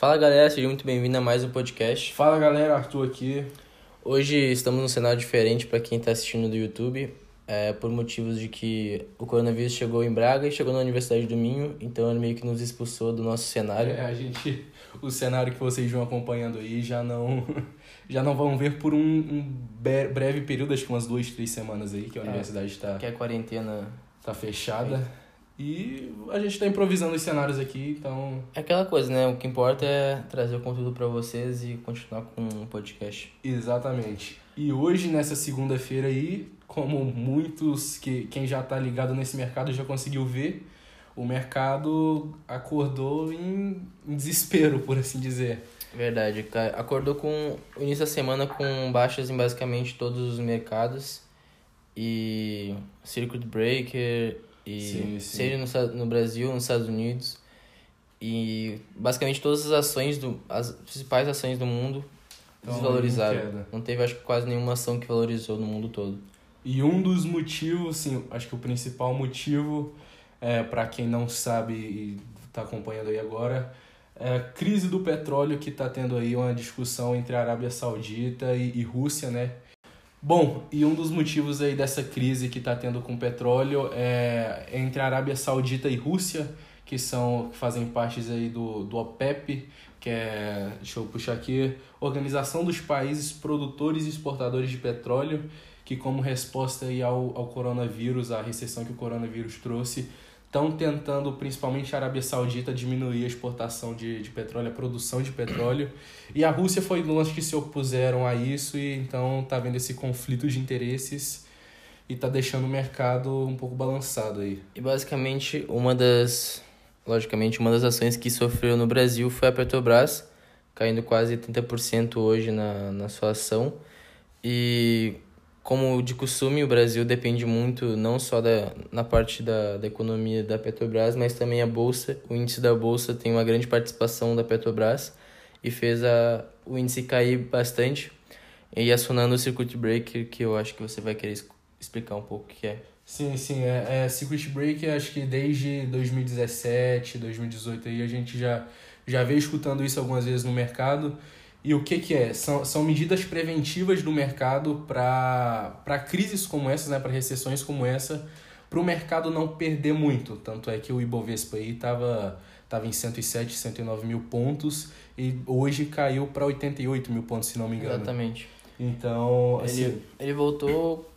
Fala galera, seja muito bem-vindo a mais um podcast. Fala galera, Arthur aqui. Hoje estamos num cenário diferente para quem está assistindo do YouTube, é, por motivos de que o coronavírus chegou em Braga e chegou na Universidade do Minho, então ele meio que nos expulsou do nosso cenário. É, a gente, o cenário que vocês vão acompanhando aí já não, já não vão ver por um, um breve período, acho que umas duas, três semanas aí que a é, universidade está. Que a quarentena está fechada. E a gente está improvisando os cenários aqui, então. É aquela coisa, né? O que importa é trazer o conteúdo para vocês e continuar com o podcast. Exatamente. E hoje, nessa segunda-feira aí, como muitos que quem já está ligado nesse mercado já conseguiu ver, o mercado acordou em, em desespero, por assim dizer. Verdade. Acordou com o início da semana com baixas em basicamente todos os mercados. E Circuit Breaker e sim, sim. seja no, no Brasil, nos Estados Unidos. E basicamente todas as ações, do, as principais ações do mundo então, desvalorizaram. Não teve, acho que, quase nenhuma ação que valorizou no mundo todo. E um dos motivos, sim, acho que o principal motivo, é, para quem não sabe e está acompanhando aí agora, é a crise do petróleo que está tendo aí uma discussão entre a Arábia Saudita e, e Rússia, né? Bom, e um dos motivos aí dessa crise que está tendo com o petróleo é entre a Arábia Saudita e Rússia, que são que fazem parte aí do, do OPEP, que é, deixa eu puxar aqui, Organização dos Países Produtores e Exportadores de Petróleo, que como resposta aí ao, ao coronavírus, à recessão que o coronavírus trouxe, estão tentando, principalmente a Arábia Saudita, diminuir a exportação de, de petróleo, a produção de petróleo. E a Rússia foi um dos que se opuseram a isso, e então está vendo esse conflito de interesses e está deixando o mercado um pouco balançado aí. E basicamente, uma das. Logicamente, uma das ações que sofreu no Brasil foi a Petrobras, caindo quase 30% hoje na, na sua ação. E como de costume, o Brasil depende muito não só da, na parte da, da economia da Petrobras, mas também a Bolsa. O índice da Bolsa tem uma grande participação da Petrobras e fez a, o índice cair bastante. E acionando o Circuit Breaker, que eu acho que você vai querer explicar um pouco o que é. Sim, sim. É, é Circuit Breaker, acho que desde 2017, 2018 aí a gente já, já veio escutando isso algumas vezes no mercado. E o que, que é? São, são medidas preventivas do mercado para crises como essa, né? para recessões como essa, para o mercado não perder muito. Tanto é que o Ibovespa aí estava tava em 107, 109 mil pontos e hoje caiu para 88 mil pontos, se não me engano. Exatamente. Então, assim... Ele, ele voltou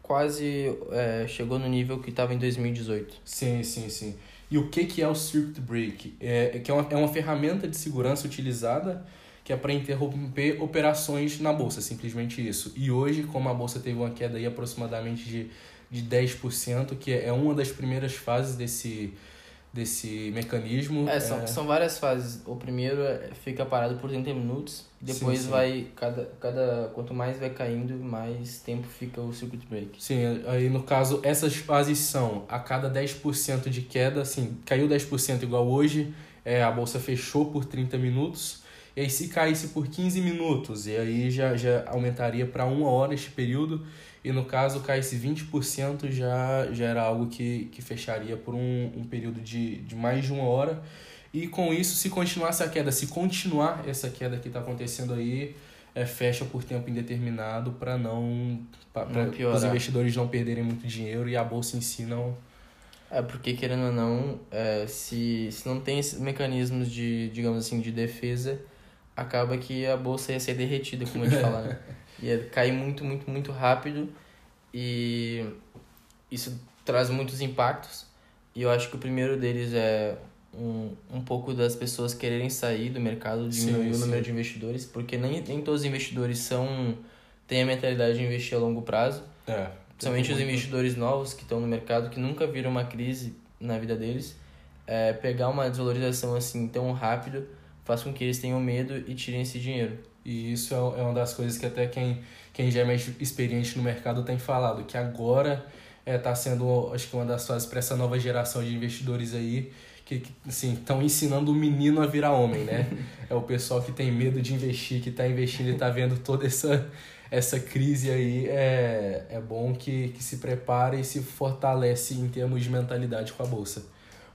quase... É, chegou no nível que estava em 2018. Sim, sim, sim. E o que, que é o Circuit Break? É, que é uma, é uma ferramenta de segurança utilizada que é para interromper operações na bolsa, simplesmente isso. E hoje, como a bolsa teve uma queda aí aproximadamente de, de 10%, que é uma das primeiras fases desse, desse mecanismo. É, são, é... são várias fases. O primeiro é, fica parado por 30 minutos, depois sim, sim. vai, cada, cada, quanto mais vai caindo, mais tempo fica o circuit break. Sim, aí no caso, essas fases são a cada 10% de queda, assim, caiu 10% igual hoje, é, a bolsa fechou por 30 minutos, e aí se caísse por 15 minutos, e aí já, já aumentaria para uma hora este período, e no caso caísse 20% já, já era algo que, que fecharia por um, um período de, de mais de uma hora. E com isso, se continuasse a queda, se continuar essa queda que está acontecendo aí, é, fecha por tempo indeterminado para não para os investidores não perderem muito dinheiro e a bolsa em si não. É porque querendo ou não é, se, se não tem esses mecanismos de digamos assim de defesa acaba que a bolsa ia ser derretida, como a gente fala, né? Ia cair muito, muito, muito rápido e isso traz muitos impactos. E eu acho que o primeiro deles é um, um pouco das pessoas quererem sair do mercado, diminuir o número de investidores, porque nem, nem todos os investidores são têm a mentalidade de investir a longo prazo. É, Principalmente os investidores novos que estão no mercado, que nunca viram uma crise na vida deles. É, pegar uma desvalorização assim tão rápido faz com que eles tenham medo e tirem esse dinheiro. E isso é, é uma das coisas que até quem, quem já é mais experiente no mercado tem falado, que agora está é, tá sendo, acho que uma das fases para essa nova geração de investidores aí, que assim, estão ensinando o menino a virar homem, né? é o pessoal que tem medo de investir, que está investindo e está vendo toda essa, essa crise aí. É, é bom que, que se prepare e se fortalece em termos de mentalidade com a Bolsa.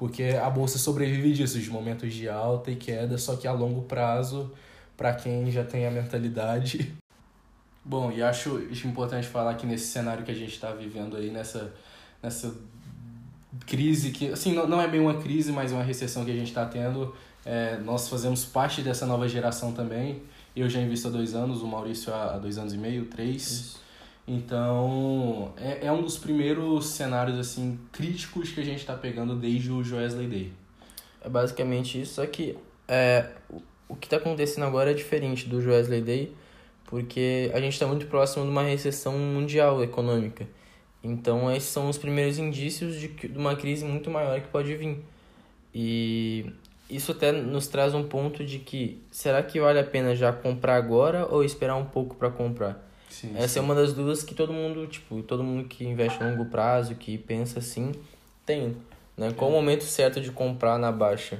Porque a bolsa sobrevive disso, de momentos de alta e queda, só que a longo prazo, para quem já tem a mentalidade. Bom, e acho, importante falar que nesse cenário que a gente está vivendo aí, nessa, nessa crise que, assim, não, não é bem uma crise, mas uma recessão que a gente está tendo, é, nós fazemos parte dessa nova geração também. Eu já invisto há dois anos, o Maurício há dois anos e meio, três. Isso. Então, é, é um dos primeiros cenários, assim, críticos que a gente está pegando desde o Joesley Day. É basicamente isso, só que é, o que está acontecendo agora é diferente do Joesley Day, porque a gente está muito próximo de uma recessão mundial econômica. Então, esses são os primeiros indícios de, de uma crise muito maior que pode vir. E isso até nos traz um ponto de que será que vale a pena já comprar agora ou esperar um pouco para comprar? Sim, Essa sim. é uma das dúvidas que todo mundo, tipo, todo mundo que investe a longo prazo, que pensa assim, tem, né? Qual o momento certo de comprar na baixa?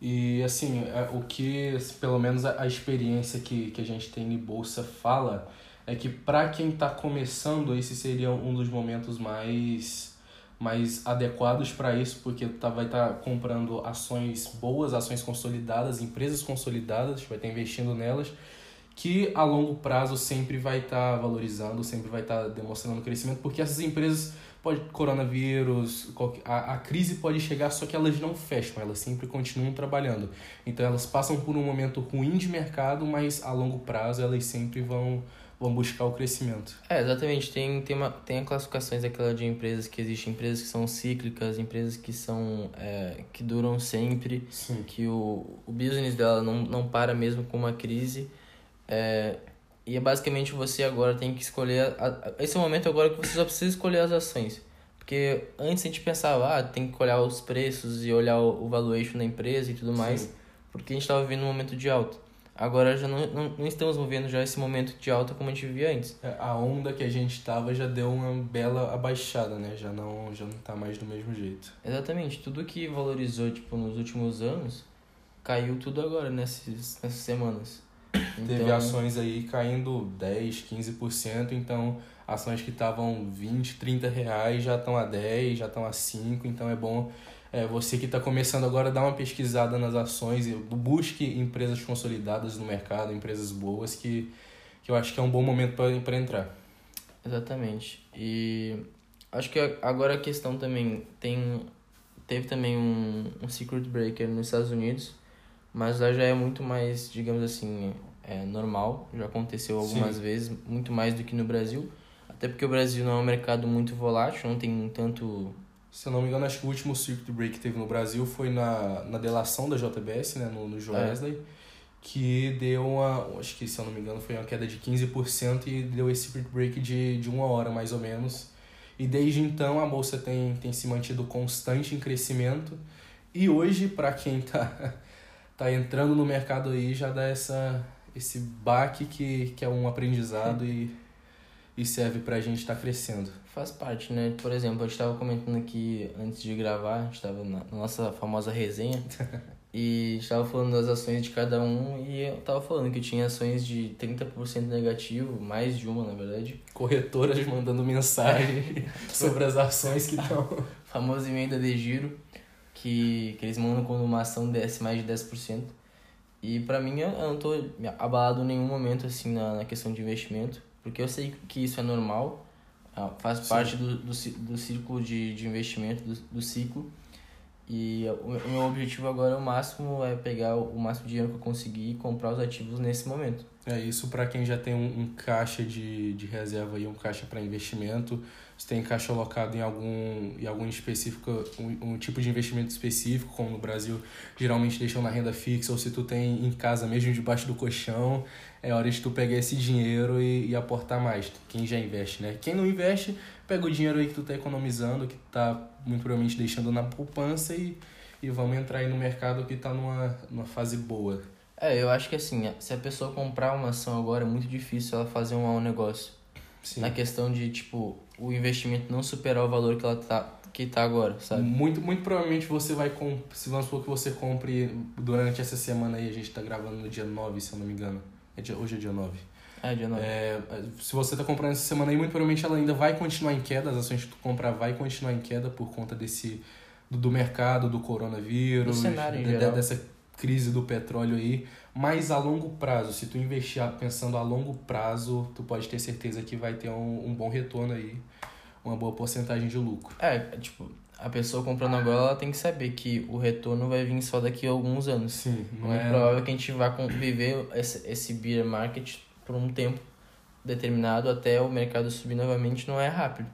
E assim, é, o que pelo menos a experiência que, que a gente tem em bolsa fala é que para quem está começando, esse seria um dos momentos mais mais adequados para isso, porque tá, vai estar tá comprando ações boas, ações consolidadas, empresas consolidadas, vai estar tá investindo nelas, que a longo prazo sempre vai estar tá valorizando, sempre vai estar tá demonstrando crescimento, porque essas empresas, pode coronavírus, a, a crise pode chegar, só que elas não fecham, elas sempre continuam trabalhando. Então elas passam por um momento ruim de mercado, mas a longo prazo elas sempre vão vão buscar o crescimento. É, exatamente. Tem, tem, uma, tem classificações aquela de empresas que existem, empresas que são cíclicas, empresas que são é, que duram sempre, Sim. que o, o business dela não, não para mesmo com uma crise. É, e é basicamente você agora tem que escolher. A, a, esse é o momento agora que você só precisa escolher as ações. Porque antes a gente pensava, ah, tem que olhar os preços e olhar o, o valuation da empresa e tudo mais, Sim. porque a gente estava vivendo um momento de alta. Agora já não, não, não, estamos vivendo já esse momento de alta como a gente vivia antes. É, a onda que a gente estava já deu uma bela abaixada, né? Já não, já não tá mais do mesmo jeito. Exatamente. Tudo que valorizou, tipo, nos últimos anos, caiu tudo agora, nessas, nessas semanas. Então... Teve ações aí caindo 10, 15%, então ações que estavam 20, 30 reais já estão a 10, já estão a 5, então é bom é, você que está começando agora, dá uma pesquisada nas ações e busque empresas consolidadas no mercado, empresas boas, que, que eu acho que é um bom momento para entrar. Exatamente. E acho que agora a questão também tem teve também um, um secret breaker nos Estados Unidos, mas lá já é muito mais, digamos assim, é normal, já aconteceu algumas Sim. vezes, muito mais do que no Brasil, até porque o Brasil não é um mercado muito volátil, não tem tanto se eu não me engano, acho que o último circuit break que teve no Brasil foi na, na delação da JBS, né, no, no Joesley, é. que deu uma, acho que se eu não me engano, foi uma queda de 15% e deu esse circuit break de, de uma hora, mais ou menos. E desde então a bolsa tem, tem se mantido constante em crescimento. E hoje, para quem tá, tá entrando no mercado aí, já dá essa, esse baque que, que é um aprendizado e, e serve para a gente estar tá crescendo faz parte, né? Por exemplo, a gente estava comentando aqui antes de gravar, a gente estava na nossa famosa resenha e a gente estava falando das ações de cada um e eu estava falando que tinha ações de 30% negativo, mais de uma, na verdade. Corretoras mandando mensagem sobre as ações que estão. Famosa emenda de giro, que, que eles mandam quando uma ação desce mais de 10%. E para mim, eu não tô abalado em nenhum momento assim na, na questão de investimento, porque eu sei que isso é normal ah, faz Sim. parte do, do, do círculo de, de investimento, do, do ciclo. E o meu objetivo agora, o máximo, é pegar o máximo de dinheiro que eu conseguir e comprar os ativos nesse momento. É isso para quem já tem um, um, caixa de, de reserva e um caixa para investimento. Se tem caixa alocado em algum, em algum específico, um, um, tipo de investimento específico, como no Brasil geralmente deixam na renda fixa, ou se tu tem em casa mesmo debaixo do colchão, é hora de tu pegar esse dinheiro e, e aportar mais. Quem já investe, né? Quem não investe, pega o dinheiro aí que tu tá economizando, que tá muito provavelmente deixando na poupança e, e vamos entrar aí no mercado que tá numa, numa fase boa. É, eu acho que assim, se a pessoa comprar uma ação agora, é muito difícil ela fazer um mau negócio. Sim. Na questão de, tipo, o investimento não superar o valor que ela tá, que tá agora, sabe? Muito, muito provavelmente você vai, comp... se vamos supor que você compre durante essa semana aí, a gente tá gravando no dia 9, se eu não me engano. É dia, hoje é dia 9. É, dia 9. É, se você tá comprando essa semana aí, muito provavelmente ela ainda vai continuar em queda, as ações que tu comprar vai continuar em queda por conta desse do, do mercado, do coronavírus, Do cenário de- dessa crise do petróleo aí, mas a longo prazo, se tu investir pensando a longo prazo, tu pode ter certeza que vai ter um, um bom retorno aí, uma boa porcentagem de lucro. É, tipo, a pessoa comprando agora, ela tem que saber que o retorno vai vir só daqui a alguns anos. Sim, Não é provável que a gente vá viver esse, esse beer market por um tempo determinado até o mercado subir novamente, não é rápido.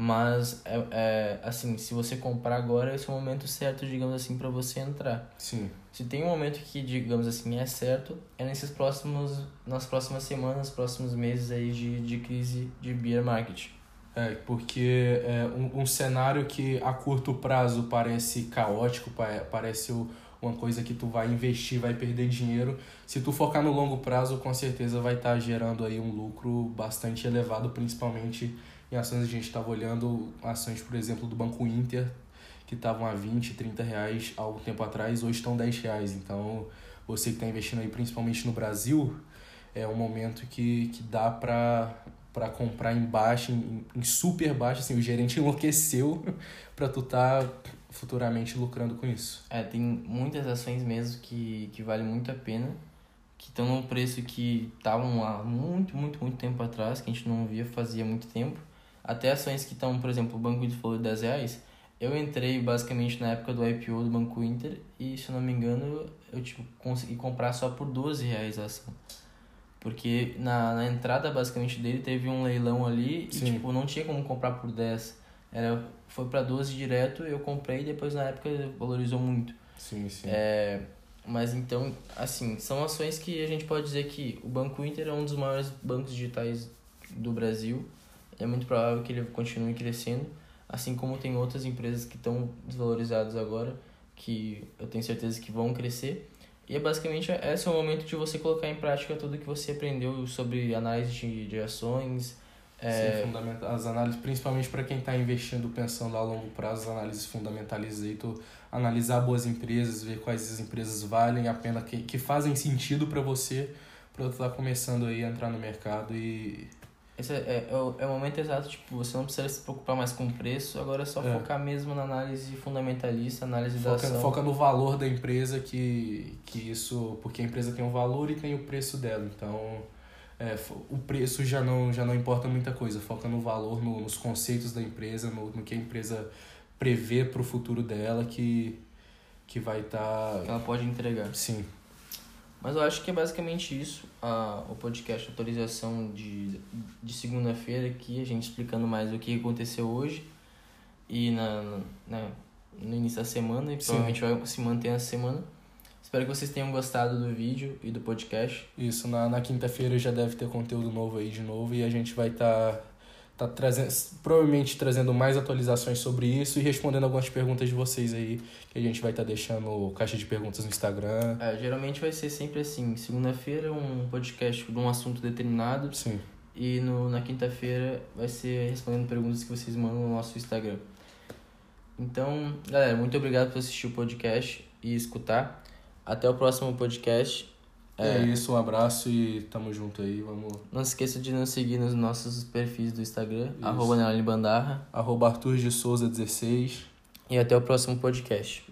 Mas, é, é, assim, se você comprar agora, esse é o momento certo, digamos assim, para você entrar. Sim, Se tem um momento que, digamos assim, é certo, é nesses próximos, nas próximas semanas, próximos meses aí de, de crise de beer market. É, porque é um, um cenário que a curto prazo parece caótico, pa- parece uma coisa que tu vai investir, vai perder dinheiro. Se tu focar no longo prazo, com certeza vai estar gerando aí um lucro bastante elevado, principalmente em ações. A gente estava olhando ações, por exemplo, do Banco Inter, que estavam a 20, 30 reais há um tempo atrás, hoje estão 10 reais. Então, você que está investindo aí, principalmente no Brasil, é um momento que, que dá para para comprar em baixa, em, em super baixa, assim, o gerente enlouqueceu para tu tá futuramente lucrando com isso. É, tem muitas ações mesmo que, que valem muito a pena, que estão num preço que estavam há muito, muito, muito tempo atrás, que a gente não via fazia muito tempo. Até ações que estão, por exemplo, o Banco Inter falou de 10 reais, eu entrei basicamente na época do IPO do Banco Inter e, se eu não me engano, eu tipo, consegui comprar só por 12 reais a ação. Porque na, na entrada basicamente dele teve um leilão ali Sim. e tipo, não tinha como comprar por 10. Era, foi para 12 direto, eu comprei e depois na época valorizou muito. Sim, sim. É, mas então, assim, são ações que a gente pode dizer que o Banco Inter é um dos maiores bancos digitais do Brasil. É muito provável que ele continue crescendo, assim como tem outras empresas que estão desvalorizadas agora, que eu tenho certeza que vão crescer. E é basicamente esse é o momento de você colocar em prática tudo que você aprendeu sobre análise de, de ações. É, Sim, fundamenta- as análises, principalmente para quem está investindo pensando a longo prazo, as análises fundamentalistas aí, tu analisar boas empresas, ver quais as empresas valem a pena, que, que fazem sentido para você, para tu estar começando aí a entrar no mercado e Esse é, é, é o, é o momento exato, tipo, você não precisa se preocupar mais com o preço, agora é só É. focar mesmo na análise fundamentalista, análise da foca, ação. foca no valor da empresa que, que isso porque a empresa tem um valor e tem o preço dela então é, o preço já não já não importa muita coisa foca no valor no- nos conceitos da empresa no, no que a empresa prevê para o futuro dela que que vai estar que ela pode entregar. sim Mas eu acho que é basicamente isso, a, o podcast atualização de, de segunda-feira aqui, a gente explicando mais o que aconteceu hoje e na, na, no início da semana, e Sim. provavelmente vai se manter essa semana. Espero que vocês tenham gostado do vídeo e do podcast. isso na, na quinta-feira já deve ter conteúdo novo aí de novo e a gente vai estar tá, trazendo provavelmente trazendo mais atualizações sobre isso e respondendo algumas perguntas de vocês aí que a gente vai estar deixando caixa de perguntas no Instagram É, geralmente vai ser sempre assim, segunda-feira um podcast de um assunto determinado sim e no, na quinta-feira vai ser respondendo perguntas que vocês mandam no nosso Instagram. Então, galera, muito obrigado por assistir o podcast e escutar. Até o próximo podcast. É isso, um abraço e tamo junto aí. Vamos. Não se esqueça de nos seguir nos nossos perfis do Instagram, Isso. arroba Bandarra. Arroba Arthur de Souza 16. E até o próximo podcast.